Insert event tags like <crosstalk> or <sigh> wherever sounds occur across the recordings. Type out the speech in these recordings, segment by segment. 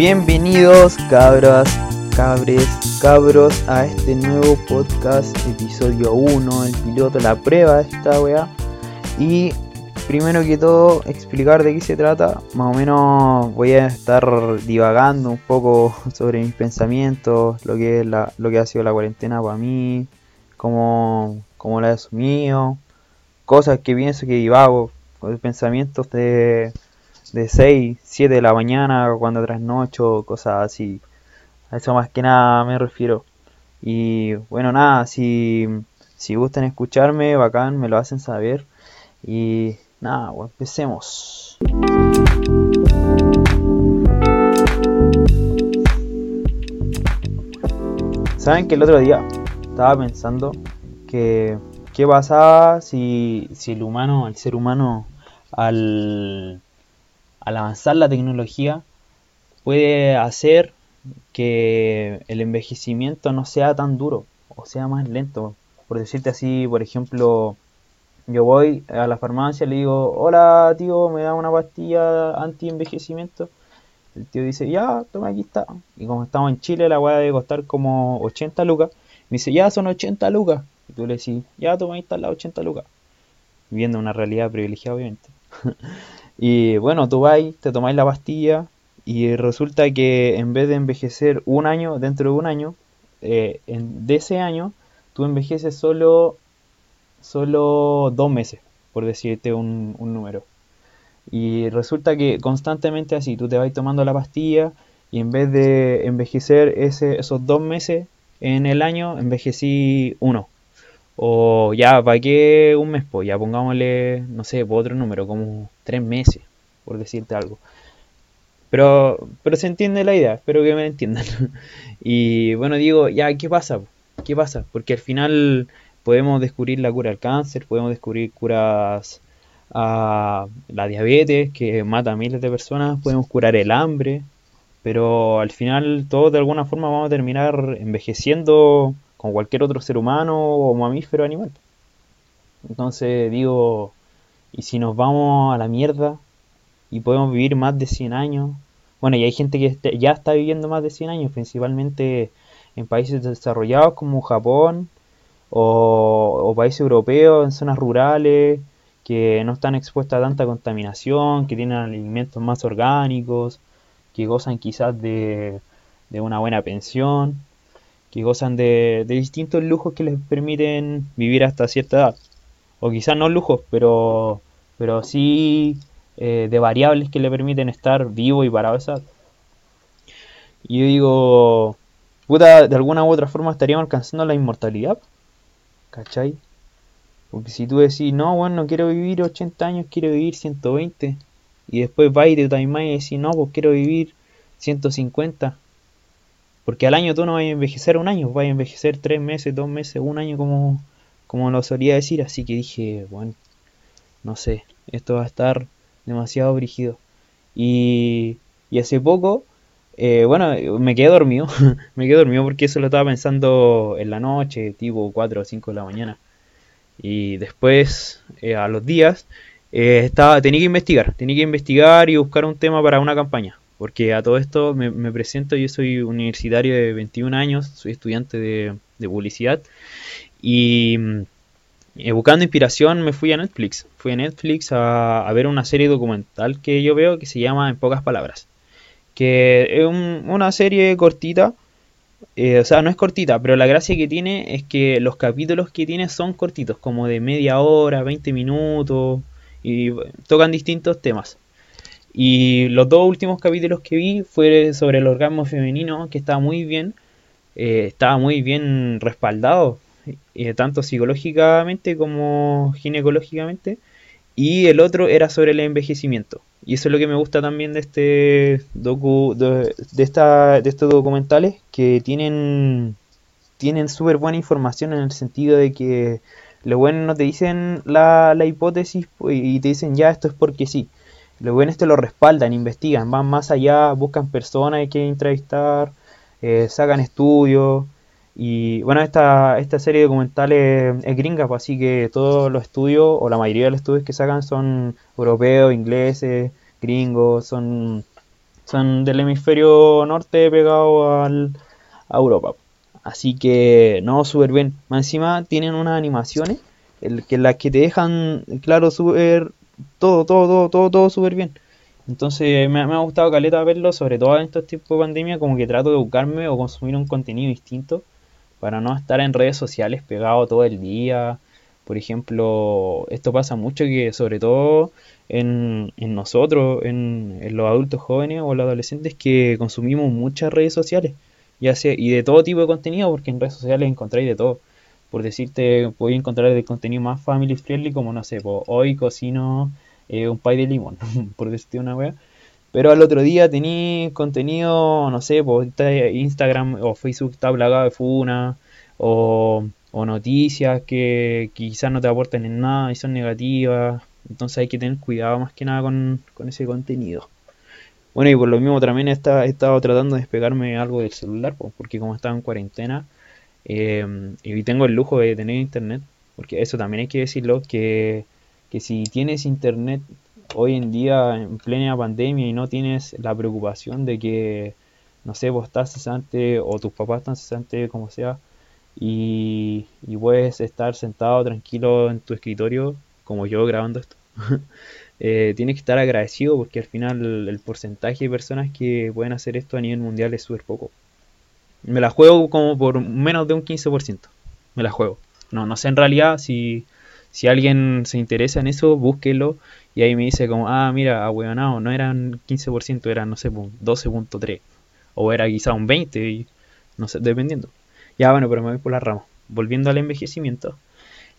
Bienvenidos cabras, cabres, cabros a este nuevo podcast, episodio 1, el piloto, la prueba de esta weá. Y primero que todo, explicar de qué se trata. Más o menos voy a estar divagando un poco <laughs> sobre mis pensamientos, lo que, es la, lo que ha sido la cuarentena para mí, cómo, cómo la he asumido, cosas que pienso que divago, pensamientos de, de 6, 7 de la mañana, cuando trasnocho, cosas así. A eso más que nada me refiero. Y bueno, nada, si, si gustan escucharme, bacán, me lo hacen saber. Y nada, pues empecemos. ¿Saben que el otro día estaba pensando que qué pasaba si, si el humano, el ser humano, al, al avanzar la tecnología, puede hacer que el envejecimiento no sea tan duro o sea más lento. Por decirte así, por ejemplo, yo voy a la farmacia, le digo, hola tío, me da una pastilla anti-envejecimiento. El tío dice, ya, toma, aquí está. Y como estamos en Chile, la weá debe costar como 80 lucas. Me dice, ya, son 80 lucas. Y tú le decís, ya, toma, ahí está las 80 lucas. Viendo una realidad privilegiada, obviamente. <laughs> y bueno, tú vas, te tomáis la pastilla y resulta que en vez de envejecer un año, dentro de un año, eh, en, de ese año, tú envejeces solo solo dos meses, por decirte un, número. Y resulta que constantemente así, tú te vas tomando la pastilla y en vez de envejecer ese, esos dos meses en el año, envejecí uno. O ya, ¿para qué un mes? Pues ya pongámosle, no sé, por otro número, como tres meses, por decirte algo. Pero, pero se entiende la idea, espero que me entiendan. <laughs> y bueno, digo, ya, ¿qué pasa? ¿Qué pasa? Porque al final podemos descubrir la cura al cáncer, podemos descubrir curas a la diabetes que mata a miles de personas, podemos curar el hambre, pero al final todos de alguna forma vamos a terminar envejeciendo como cualquier otro ser humano o mamífero animal. Entonces digo, ¿y si nos vamos a la mierda y podemos vivir más de 100 años? Bueno, y hay gente que este, ya está viviendo más de 100 años, principalmente en países desarrollados como Japón, o, países europeos en zonas rurales que no están expuestas a tanta contaminación, que tienen alimentos más orgánicos, que gozan quizás de, una buena pensión, que gozan de, distintos lujos que les permiten vivir hasta cierta edad. O quizás no lujos, pero, pero sí eh, de variables que le permiten estar vivo y parado Y yo digo, puta, de alguna u otra forma estaríamos alcanzando la inmortalidad. ¿Cachai? Porque si tú decís, no, bueno, no quiero vivir 80 años, quiero vivir 120. Y después va y te time y decís, no, pues quiero vivir 150. Porque al año tú no vas a envejecer un año, vas a envejecer tres meses, dos meses, un año como, como lo solía decir. Así que dije, bueno, no sé, esto va a estar demasiado brígido. Y, y hace poco eh, bueno, me quedé dormido. <laughs> me quedé dormido porque eso lo estaba pensando en la noche, tipo 4 o 5 de la mañana. Y después, eh, a los días, eh, estaba, tenía que investigar. Tenía que investigar y buscar un tema para una campaña. Porque a todo esto me, presento, yo soy universitario de 21 años, soy estudiante de, publicidad. Y buscando inspiración me fui a Netflix. Fui a Netflix a, a ver una serie documental que yo veo que se llama En pocas palabras que es una serie cortita, eh, o sea, no es cortita, pero la gracia que tiene es que los capítulos que tiene son cortitos, como de media hora, 20 minutos, y tocan distintos temas. Y los dos últimos capítulos que vi fue sobre el orgasmo femenino, que estaba muy bien, eh, estaba muy bien respaldado, eh, tanto psicológicamente como ginecológicamente. Y el otro era sobre el envejecimiento. Y eso es lo que me gusta también de este docu, de, esta, de estos documentales, que tienen tienen súper buena información en el sentido de que los buenos no te dicen la, la hipótesis y te dicen ya esto es porque sí. Los buenos te lo respaldan, investigan, van más allá, buscan personas que entrevistar, eh, sacan estudios. Y bueno, esta, esta serie de documentales es gringa, pues, así que todos los estudios, o la mayoría de los estudios que sacan son europeos, ingleses, gringos, son, Son del hemisferio norte pegado al, a Europa. Así que, no, súper bien. Más encima tienen unas animaciones el, que las que te dejan, claro, súper, todo, todo, todo, todo, todo súper bien. Entonces me, me, ha gustado caleta verlo, sobre todo en estos tiempos de pandemia, como que trato de buscarme o consumir un contenido distinto para no estar en redes sociales pegado todo el día. Por ejemplo, esto pasa mucho que sobre todo en, en nosotros, en, los adultos jóvenes o los adolescentes que consumimos muchas redes sociales, ya sea, y de todo tipo de contenido, porque en redes sociales encontráis de todo. Por decirte, podéis encontrar de contenido más family friendly, como no sé, hoy cocino eh, un pie de limón, <laughs> por decirte una wea. Pero al otro día tení contenido, no sé, pues Instagram o Facebook está plagado de funa o, noticias que, quizás no te aporten en nada y son negativas. Entonces hay que tener cuidado más que nada con, con ese contenido. Bueno, y por lo mismo también he estado, tratando de despegarme algo del celular, pues, porque como estaba en cuarentena eh, y tengo el lujo de tener internet, porque eso también hay que decirlo, que, que si tienes internet hoy en día en plena pandemia y no tienes la preocupación de que, no sé, vos estás cesante o tus papás están cesantes, como sea, y, puedes estar sentado tranquilo en tu escritorio, como yo grabando esto, <laughs> eh, tienes que estar agradecido porque al final el, porcentaje de personas que pueden hacer esto a nivel mundial es súper poco. Me la juego como por menos de un 15%. Me la juego. No, no sé en realidad si si alguien se interesa en eso, búsquelo y ahí me dice como, ah, mira, ahueonado, no eran 15%, eran, no sé, 12.3 o era quizá un 20, y, no sé, dependiendo. Ya, bueno, pero me voy por la rama. Volviendo al envejecimiento.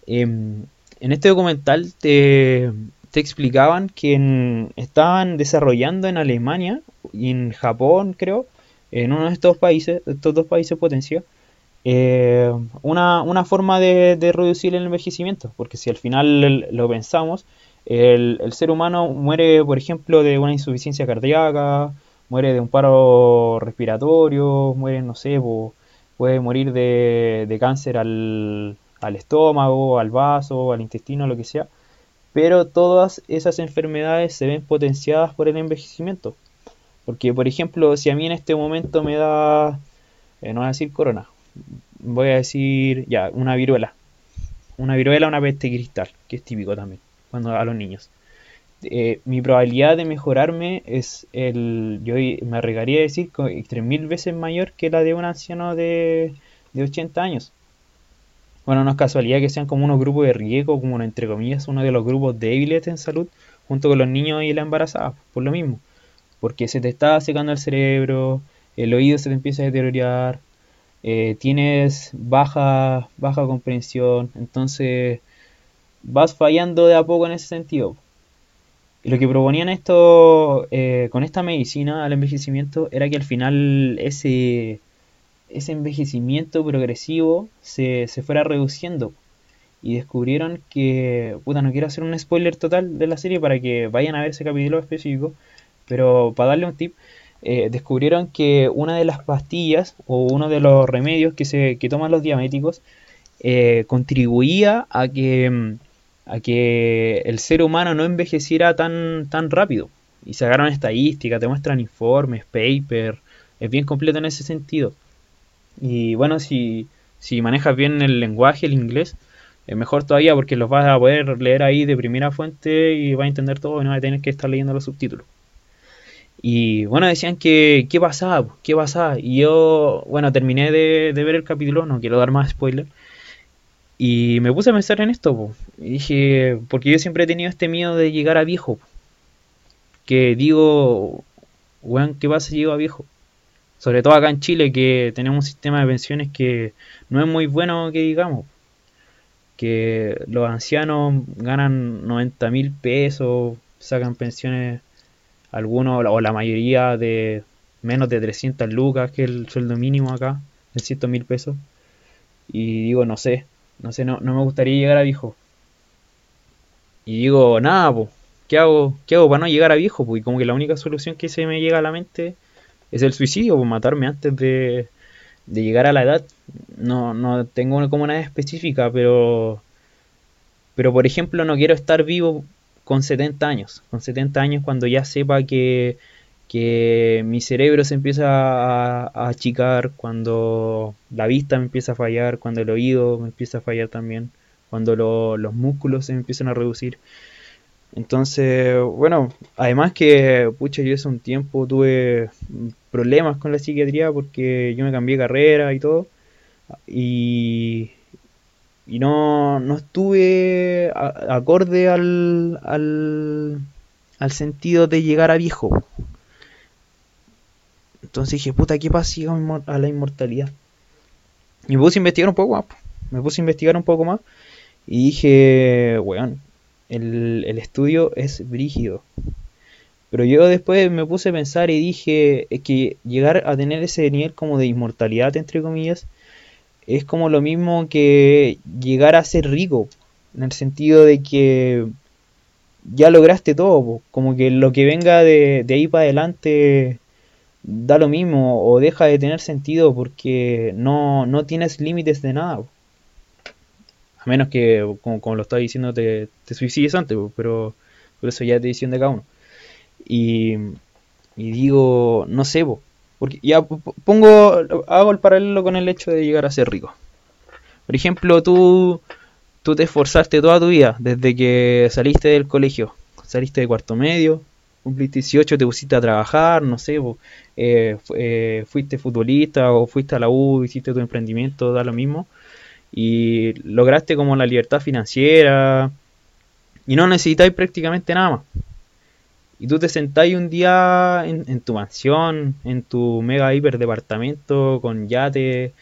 Em, en este documental te, te explicaban que estaban desarrollando en Alemania y en Japón, creo, en uno de estos países, estos dos países potencia, eh, una, una, forma de, reducir el envejecimiento, porque si al final lo pensamos, el, ser humano muere, por ejemplo, de una insuficiencia cardíaca, muere de un paro respiratorio, muere, no sé, puede morir de, cáncer al, al estómago, al vaso, al intestino, lo que sea, pero todas esas enfermedades se ven potenciadas por el envejecimiento. Porque, por ejemplo, si a mí en este momento me da, eh, no voy a decir corona, voy a decir, ya, una viruela. Una viruela, una peste cristal, que es típico también, cuando a los niños. Eh, mi probabilidad de mejorarme es el, yo me arriesgaría a decir, 3.000 veces mayor que la de un anciano de, de 80 años. Bueno, no es casualidad que sean como unos grupos de riesgo, como entre comillas, uno de los grupos débiles en salud, junto con los niños y la embarazada, por lo mismo. Porque se te está secando el cerebro, el oído se te empieza a deteriorar, eh, tienes baja, baja comprensión, entonces vas fallando de a poco en ese sentido. Y lo que proponían esto eh, con esta medicina al envejecimiento era que al final ese, ese envejecimiento progresivo se, se fuera reduciendo. Y descubrieron que, puta, no quiero hacer un spoiler total de la serie para que vayan a ver ese capítulo específico, pero para darle un tip, eh, descubrieron que una de las pastillas o uno de los remedios que, se, que toman los diabéticos eh, contribuía a que, a que el ser humano no envejeciera tan, tan rápido. Y sacaron estadísticas, te muestran informes, paper, es bien completo en ese sentido. Y bueno, si, si manejas bien el lenguaje, el inglés, es mejor todavía porque los vas a poder leer ahí de primera fuente y vas a entender todo y no vas a tener que estar leyendo los subtítulos. Y bueno, decían que qué pasaba, qué pasaba. Y yo, bueno, terminé de, ver el capítulo, no quiero dar más spoiler. Y me puse a pensar en esto, y dije, porque yo siempre he tenido este miedo de llegar a viejo. Que digo, weón, ¿qué pasa si llego a viejo? Sobre todo acá en Chile, que tenemos un sistema de pensiones que no es muy bueno, que digamos. Que los ancianos ganan 90 mil pesos, sacan pensiones algunos o la mayoría de menos de 300 lucas, que es el sueldo mínimo acá, de 100 mil pesos. Y digo, no sé, no sé, no, no me gustaría llegar a viejo. Y digo, nada, pues, ¿qué hago, ¿qué hago para no llegar a viejo? Pues, y como que la única solución que se me llega a la mente es el suicidio, pues matarme antes de, de llegar a la edad. No, no tengo como una edad específica, pero, pero por ejemplo no quiero estar vivo con 70 años. Con 70 años cuando ya sepa que, que mi cerebro se empieza a, achicar, cuando la vista me empieza a fallar, cuando el oído me empieza a fallar también, cuando los músculos se empiezan a reducir. Entonces, bueno, además que, pucha, yo hace un tiempo tuve problemas con la psiquiatría porque yo me cambié carrera y todo. Y, y no, no estuve acorde al, al, sentido de llegar a viejo. Entonces dije, puta, ¿qué pasa si a la inmortalidad? Y me puse a investigar un poco más. Me puse a investigar un poco más. Y dije, weón, el, el estudio es brígido. Pero yo después me puse a pensar y dije que llegar a tener ese nivel como de inmortalidad, entre comillas, es como lo mismo que llegar a ser rico. En el sentido de que ya lograste todo. Como que lo que venga de, de ahí para adelante da lo mismo o deja de tener sentido porque no, no tienes límites de nada. A menos que, como, lo estaba diciendo, te, te suicides antes, pero por eso ya es decisión de cada uno. Y, y digo, no sé, porque ya pongo, hago el paralelo con el hecho de llegar a ser rico. Por ejemplo, tú, tú te esforzaste toda tu vida, desde que saliste del colegio, saliste de cuarto medio, cumpliste 18, te pusiste a trabajar, no sé, eh, eh, fuiste futbolista o fuiste a la U, hiciste tu emprendimiento, da lo mismo, y lograste como la libertad financiera, y no necesitáis prácticamente nada más. Y tú te sentáis un día en, tu mansión, en tu mega hiper departamento, con yate,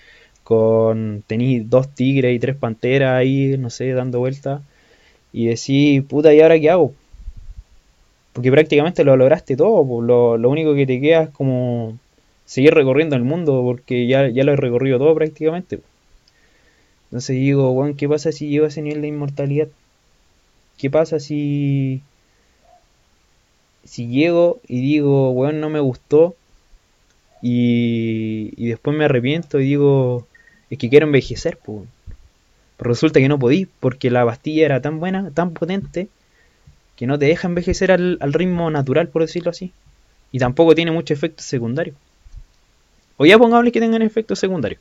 con tenéis dos tigres y tres panteras ahí, no sé, dando vueltas, y decís, puta, ¿y ahora qué hago? Porque prácticamente lo lograste todo, lo, lo, único que te queda es como seguir recorriendo el mundo, porque ya, ya lo he recorrido todo prácticamente. Entonces digo, bueno, ¿qué pasa si llego a ese nivel de inmortalidad? ¿Qué pasa si, si llego y digo, bueno, no me gustó y, y después me arrepiento y digo, es que quiero envejecer, pues. Pero resulta que no podí, porque la pastilla era tan buena, tan potente, que no te deja envejecer al, ritmo natural, por decirlo así. Y tampoco tiene muchos efectos secundarios. O ya pongamos que tengan efectos secundarios.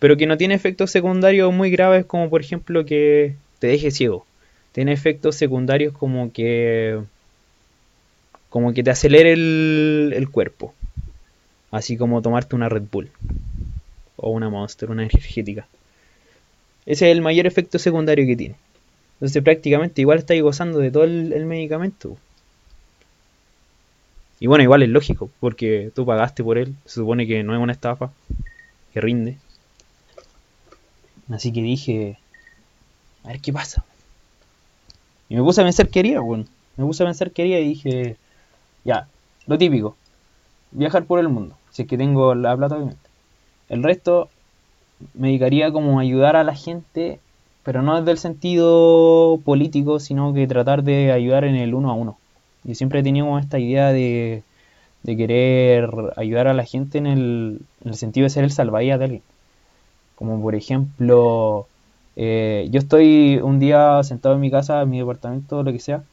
Pero que no tiene efectos secundarios muy graves como por ejemplo que te deje ciego. Tiene efectos secundarios como que... Como que te acelere el, el cuerpo. Así como tomarte una Red Bull. O una Monster, una energética. Ese es el mayor efecto secundario que tiene. Entonces prácticamente igual estáis gozando de todo el, medicamento. Y bueno, igual es lógico, porque tú pagaste por él, se supone que no es una estafa, que rinde. Así que dije, a ver qué pasa. Y me puse a pensar qué haría, bueno. Me puse a pensar qué haría y dije, ya, lo típico, viajar por el mundo, si es que tengo la plata obviamente. El resto me dedicaría como a ayudar a la gente pero no desde el sentido político, sino que tratar de ayudar en el uno a uno. Yo siempre he tenido esta idea de, querer ayudar a la gente en el, sentido de ser el salvavidas de alguien. Como por ejemplo, eh, yo estoy un día sentado en mi casa, en mi departamento, lo que sea,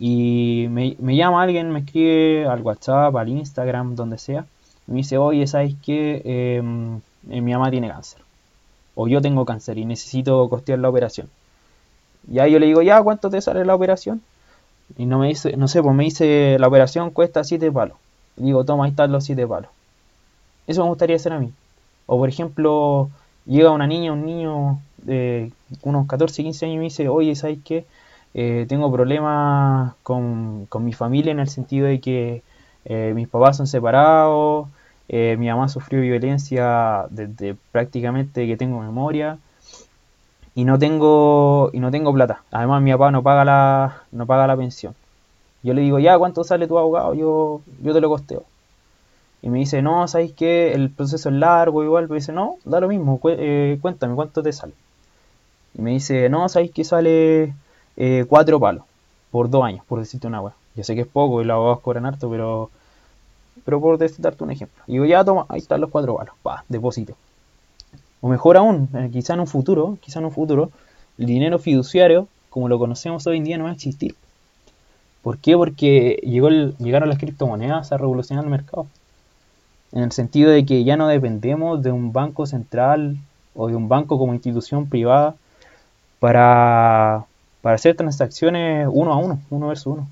y me, llama alguien, me escribe al WhatsApp, al Instagram, donde sea, y me dice, oye, ¿sabes qué? Em, eh, mi mamá tiene cáncer o yo tengo cáncer y necesito costear la operación. Ya yo le digo, ya, ¿cuánto te sale la operación? Y no me dice, no sé, pues me dice, la operación cuesta 7 palos. Y digo, toma, ahí están los 7 palos. Eso me gustaría hacer a mí. O por ejemplo, llega una niña, un niño de unos 14, 15 años y me dice, oye, ¿sabes qué? Eh, tengo problemas con, con, mi familia en el sentido de que eh, mis papás son separados, eh, mi mamá sufrió violencia desde prácticamente que tengo memoria y no tengo y no tengo plata. Además mi papá no paga la no paga la pensión. Yo le digo, "Ya, ¿cuánto sale tu abogado? Yo yo te lo costeo." Y me dice, "No, ¿sabéis que el proceso es largo igual?" Me dice, "No, da lo mismo, cuéntame cuánto te sale." Y me dice, "No, ¿sabéis que sale eh, cuatro palos por dos años, por decirte una wea?" Yo sé que es poco y los abogados cobran harto, pero pero por darte un ejemplo. Y digo, ya toma, ahí están los cuatro palos, pa, deposito. O mejor aún, eh, quizá en un futuro, quizá en un futuro, el dinero fiduciario, como lo conocemos hoy en día, no va a existir. ¿Por qué? Porque llegó llegaron las criptomonedas a revolucionar el mercado. En el sentido de que ya no dependemos de un banco central o de un banco como institución privada para, hacer transacciones uno a uno, uno versus uno.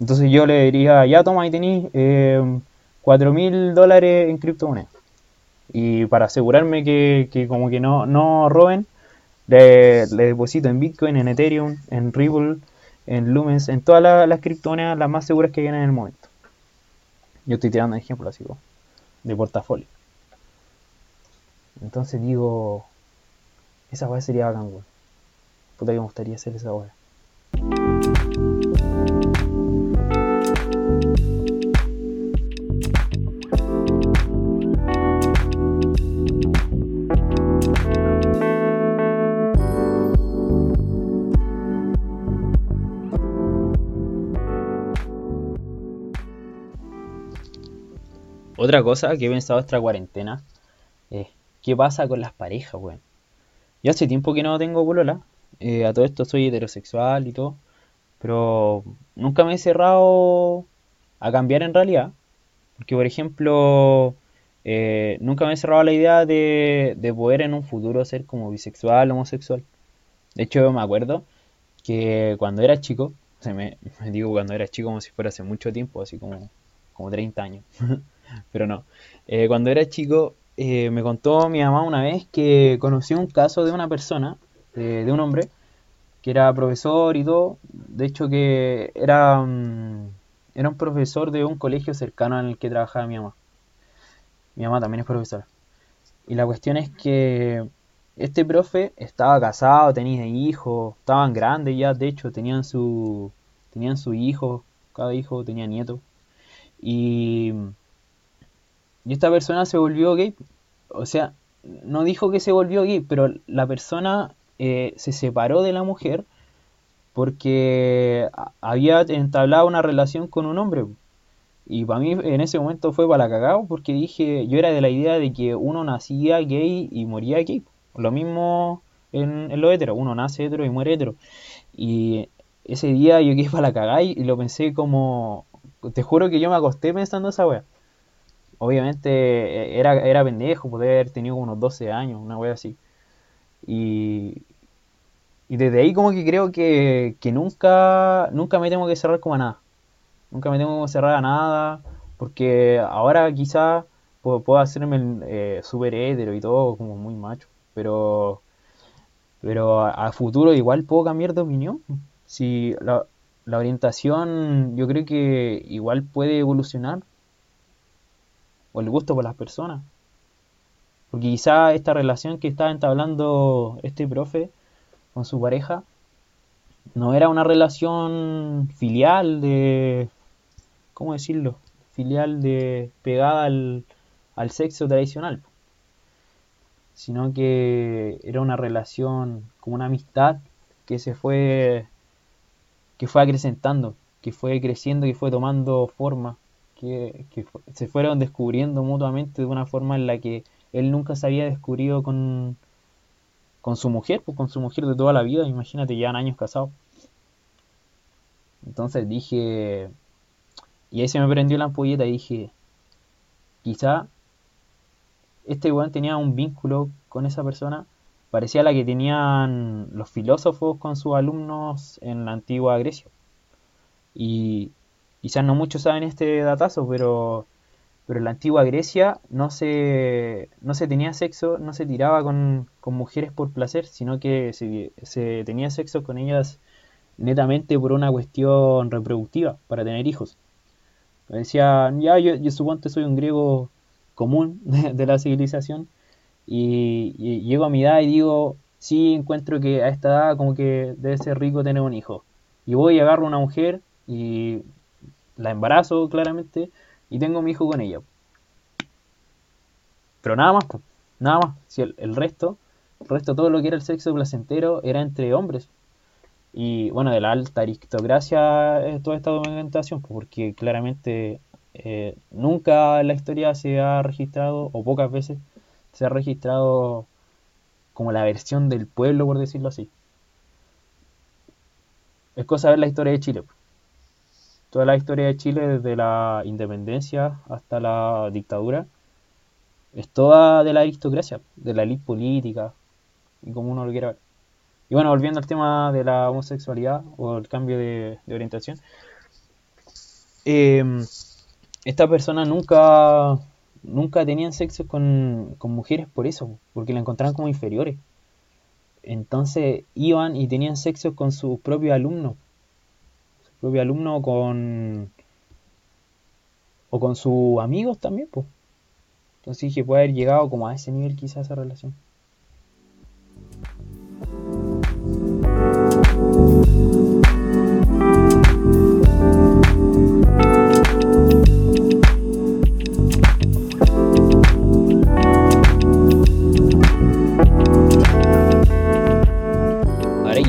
Entonces yo le diría, ya toma, ahí tenéis eh, 4 mil dólares en criptomonedas. Y para asegurarme que, como que no, no roben, le, deposito en Bitcoin, en Ethereum, en Ripple, en Lumens, en todas las, criptomonedas las más seguras que vienen en el momento. Yo estoy tirando ejemplo así de portafolio. Entonces digo, esa weá sería bacán. Puta que me gustaría hacer esa weá. Otra cosa que he pensado esta cuarentena es qué pasa con las parejas, weón. Yo hace tiempo que no tengo polola. Eh, a todo esto soy heterosexual y todo. Pero nunca me he cerrado a cambiar en realidad. Porque, por ejemplo, eh, nunca me he cerrado a la idea de, poder en un futuro ser como bisexual, homosexual. De hecho, me acuerdo que cuando era chico, se <laughs> me, digo cuando era chico como si fuera hace mucho tiempo, así como, como 30 años. <laughs> pero no. Eh, cuando era chico, eh, me contó mi mamá una vez que conoció un caso de una persona, de un hombre, que era profesor y todo. De hecho, que era, era un profesor de un colegio cercano en el que trabajaba mi mamá. Mi mamá también es profesora. Y la cuestión es que este profe estaba casado, tenía hijos, estaban grandes ya, de hecho, tenían su, tenían su hijo, cada hijo tenía nieto. Y y esta persona se volvió gay. O sea, no dijo que se volvió gay, pero la persona eh, se separó de la mujer porque había entablado una relación con un hombre. Y para mí en ese momento fue para la porque dije, yo era de la idea de que uno nacía gay y moría gay. Lo mismo en, en lo hetero, uno nace hetero y muere hetero. Y ese día yo quedé para la y lo pensé como, te juro que yo me acosté pensando esa wea obviamente e, era, era pendejo, poder haber tenido unos 12 años, una wea así. Y, y desde ahí como que creo que, nunca, nunca me tengo que cerrar como a nada. Nunca me tengo que cerrar a nada, porque ahora quizá puedo, hacerme eh, súper hétero y todo, como muy macho, pero, pero a, futuro igual puedo cambiar de opinión. Si la, la orientación yo creo que igual puede evolucionar o el gusto por las personas. Porque quizá esta relación que estaba entablando este profe con su pareja no era una relación filial de... ¿Cómo decirlo? Filial de pegada al, al sexo tradicional. Sino que era una relación como una amistad que se fue que fue acrecentando, que fue creciendo, que fue tomando forma que, se fueron descubriendo mutuamente de una forma en la que él nunca se había descubrido con, con su mujer, pues con su mujer de toda la vida, imagínate, ya años casados. Entonces dije, y ahí se me prendió la ampolleta y dije, quizá este weón tenía un vínculo con esa persona, parecía la que tenían los filósofos con sus alumnos en la antigua Grecia. Y quizás no muchos saben este datazo, pero, pero en la antigua Grecia no se, no se tenía sexo, no se tiraba con, mujeres por placer, sino que se, tenía sexo con ellas netamente por una cuestión reproductiva, para tener hijos. Decía, ya, yo, yo supongo que soy un griego común <laughs> de, la civilización y, y, llego a mi edad y digo, sí, encuentro que a esta edad como que debe ser rico tener un hijo. Y voy y agarro una mujer y la embarazo claramente y tengo mi hijo con ella. Pero nada más, nada más. Si el, resto, el resto, todo lo que era el sexo placentero era entre hombres. Y bueno, de la alta aristocracia es toda esta documentación, porque claramente eh, nunca en la historia se ha registrado, o pocas veces, se ha registrado como la versión del pueblo, por decirlo así. es cosa ver la historia de Chile. Toda la historia de Chile, desde la independencia hasta la dictadura, es toda de la aristocracia, de la élite política, y como uno lo quiera ver. Y bueno, volviendo al tema de la homosexualidad o el cambio de, orientación, eh, esta persona nunca, nunca tenían sexo con, con mujeres por eso, porque la encontraban como inferiores. Entonces iban y tenían sexo con sus propios alumnos. Propio alumno con. o con sus amigos también, pues. Entonces dije, puede haber llegado como a ese nivel quizás esa relación.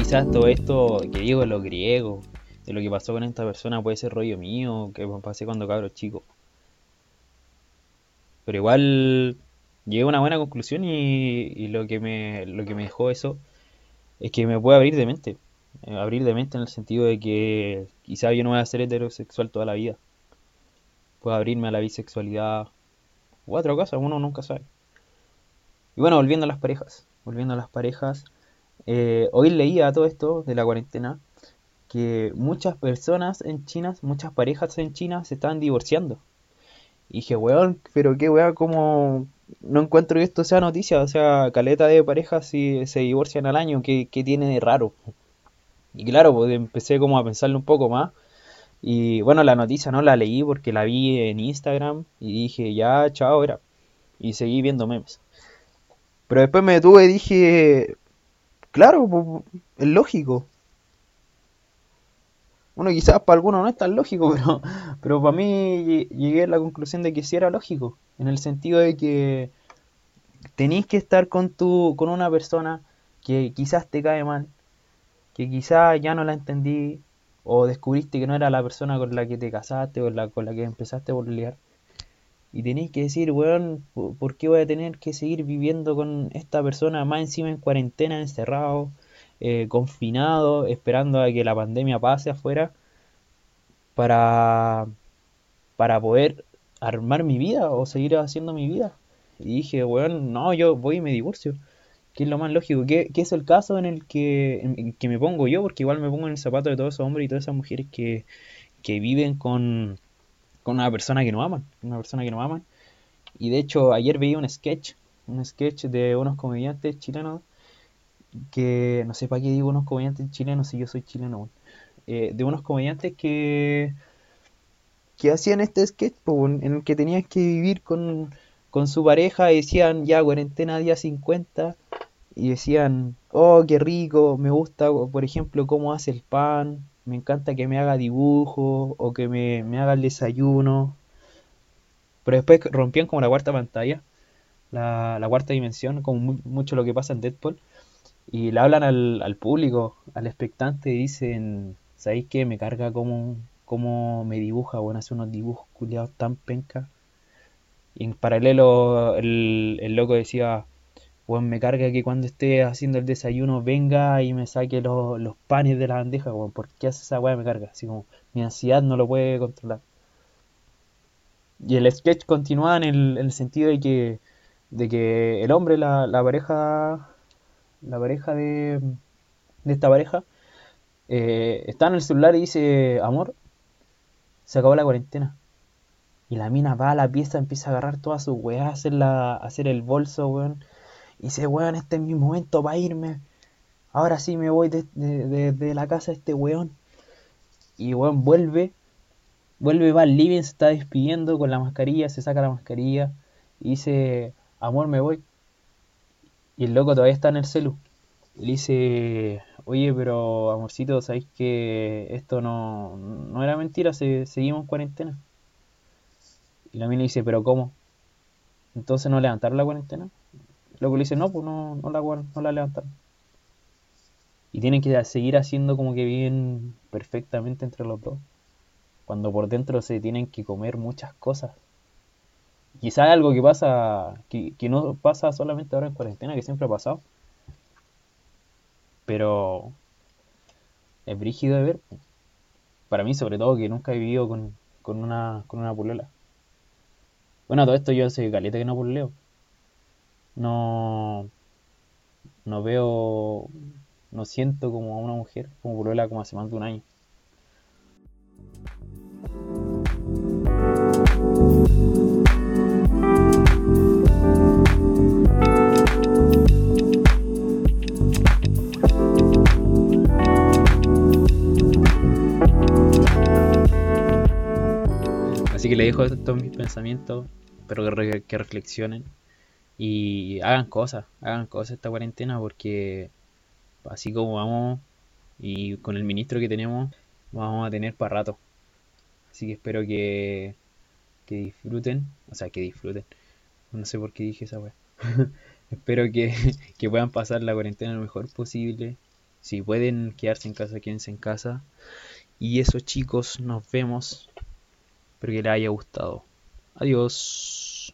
quizás todo esto que digo de los griegos, de lo que pasó con esta persona puede ser rollo mío, que pasé cuando cabro chico. Pero igual llegué a una buena conclusión y, lo, que me, lo que me dejó eso es que me puede abrir de mente. Eh, abrir de mente en el sentido de que quizás yo no voy a ser heterosexual toda la vida. Puedo abrirme a la bisexualidad a otra cosa, uno nunca sabe. Y bueno, volviendo a las parejas. Volviendo a las parejas eh, hoy leía todo esto de la cuarentena que muchas personas en China, muchas parejas en China se están divorciando. Y dije, weón, pero qué weón, como no encuentro que esto sea noticia. O sea, caleta de parejas si se divorcian al año, ¿qué, tiene de raro? Y claro, pues empecé como a pensarlo un poco más. Y bueno, la noticia no la leí porque la vi en Instagram y dije, ya, chao, era. Y seguí viendo memes. Pero después me detuve y dije, Claro, es lógico. Bueno, quizás para algunos no es tan lógico, <laughs> pero, pero para mí llegué a la conclusión de que sí era lógico, en el sentido de que tenéis que estar con, tu, con una persona que quizás te cae mal, que quizás ya no la entendí, o descubriste que no era la persona con la que te casaste o la, con la que empezaste a liar. Y tenéis que decir, weón, ¿por qué voy a tener que seguir viviendo con esta persona más encima en cuarentena, encerrado, eh, confinado, esperando a que la pandemia pase afuera para, para poder armar mi vida o seguir haciendo mi vida? Y dije, weón, no, yo voy y me divorcio. ¿Qué es lo más lógico? ¿Qué, es el caso en el que, en que me pongo yo? Porque igual me pongo en el zapato de todos esos hombres y todas esas mujeres que, que viven con con una persona que no aman, una persona que no aman. Y de hecho, ayer veía un sketch, un sketch de unos comediantes chilenos, que no sé para qué digo unos comediantes chilenos si yo soy chileno, eh, de unos comediantes que, que hacían este sketch en el que tenían que vivir con, con su pareja y decían ya cuarentena día 50 y decían, oh, qué rico, me gusta, por ejemplo, cómo hace el pan, me encanta que me haga dibujo o que me, haga el desayuno. Pero después rompían como la cuarta pantalla, la, cuarta dimensión, como mucho lo que pasa en Deadpool. Y le hablan al, público, al expectante, y dicen, ¿sabéis qué? Me carga como, como me dibuja, bueno, hace unos dibujos culiados tan penca. Y en paralelo el, el loco decía, Weón, me carga que cuando esté haciendo el desayuno venga y me saque los, panes de la bandeja, weón. ¿Por qué hace esa weá? Me carga. Así como mi ansiedad no lo puede controlar. Y el sketch continúa en el, sentido de que, de que el hombre, la, pareja, la pareja de, esta pareja, eh, está en el celular y dice, amor, se acabó la cuarentena. Y la mina va a la pieza, empieza a agarrar todas sus weas, hacer, la, hacer el bolso, weón y dice, weón, este es mi momento para irme. Ahora sí me voy de, la casa de este weón. Y weón vuelve, vuelve, va al living, se está despidiendo con la mascarilla, se saca la mascarilla y dice, amor, me voy. Y el loco todavía está en el celu. Le dice, oye, pero amorcito, ¿sabéis que esto no, no era mentira? seguimos en cuarentena. Y la mina dice, ¿pero cómo? Entonces no levantaron la cuarentena. Luego le dice, no, pues no, no, la, no la levantaron. Y tienen que seguir haciendo como que viven perfectamente entre los dos. Cuando por dentro se tienen que comer muchas cosas. Quizá algo que pasa, que, que no pasa solamente ahora en cuarentena, que siempre ha pasado. Pero es brígido de ver. Para mí, sobre todo, que nunca he vivido con, con una, con una. Bueno, todo esto yo hace caleta que no pololeo. No, no veo, no siento como a una mujer como polola como hace más de un año. Así que le dejo todos mis pensamientos, que, que reflexionen y hagan cosas, hagan cosas esta cuarentena porque así como vamos y con el ministro que tenemos vamos a tener para rato. Así que espero que, que disfruten, o sea, que disfruten. No sé por qué dije esa weá. <laughs> espero que, que puedan pasar la cuarentena lo mejor posible. Si pueden quedarse en casa, quédense en casa. Y eso chicos, nos vemos. Espero que les haya gustado. Adiós.